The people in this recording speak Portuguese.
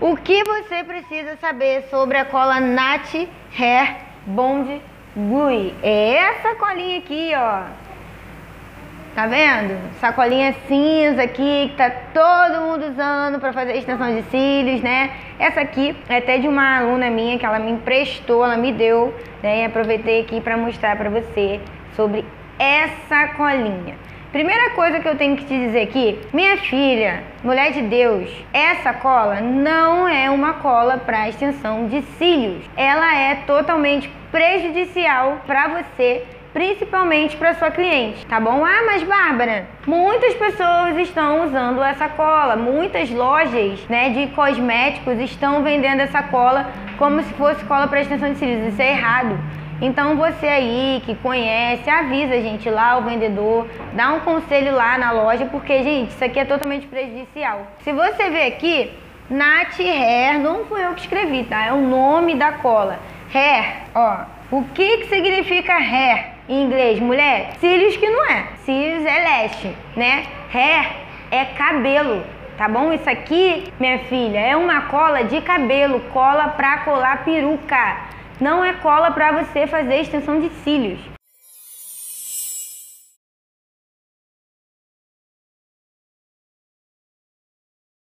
O que você precisa saber sobre a cola Nat Hair Bond Glue? É essa colinha aqui, ó. Tá vendo? Sacolinha cinza aqui que tá todo mundo usando para fazer extensão de cílios, né? Essa aqui é até de uma aluna minha que ela me emprestou, ela me deu, né? E aproveitei aqui para mostrar para você sobre essa colinha. Primeira coisa que eu tenho que te dizer aqui, minha filha, mulher de Deus, essa cola não é uma cola para extensão de cílios. Ela é totalmente prejudicial para você principalmente para sua cliente, tá bom? Ah, mas Bárbara, muitas pessoas estão usando essa cola, muitas lojas, né, de cosméticos estão vendendo essa cola como se fosse cola para extensão de cílios. Isso é errado. Então você aí que conhece, avisa a gente lá, o vendedor, dá um conselho lá na loja, porque, gente, isso aqui é totalmente prejudicial. Se você ver aqui, Nat Hair, não fui eu que escrevi, tá? É o nome da cola. Hair, ó. O que que significa hair em inglês, mulher? Cílios que não é. Cílios é leste, né? Hair é cabelo, tá bom? Isso aqui, minha filha, é uma cola de cabelo, cola pra colar peruca. Não é cola para você fazer extensão de cílios.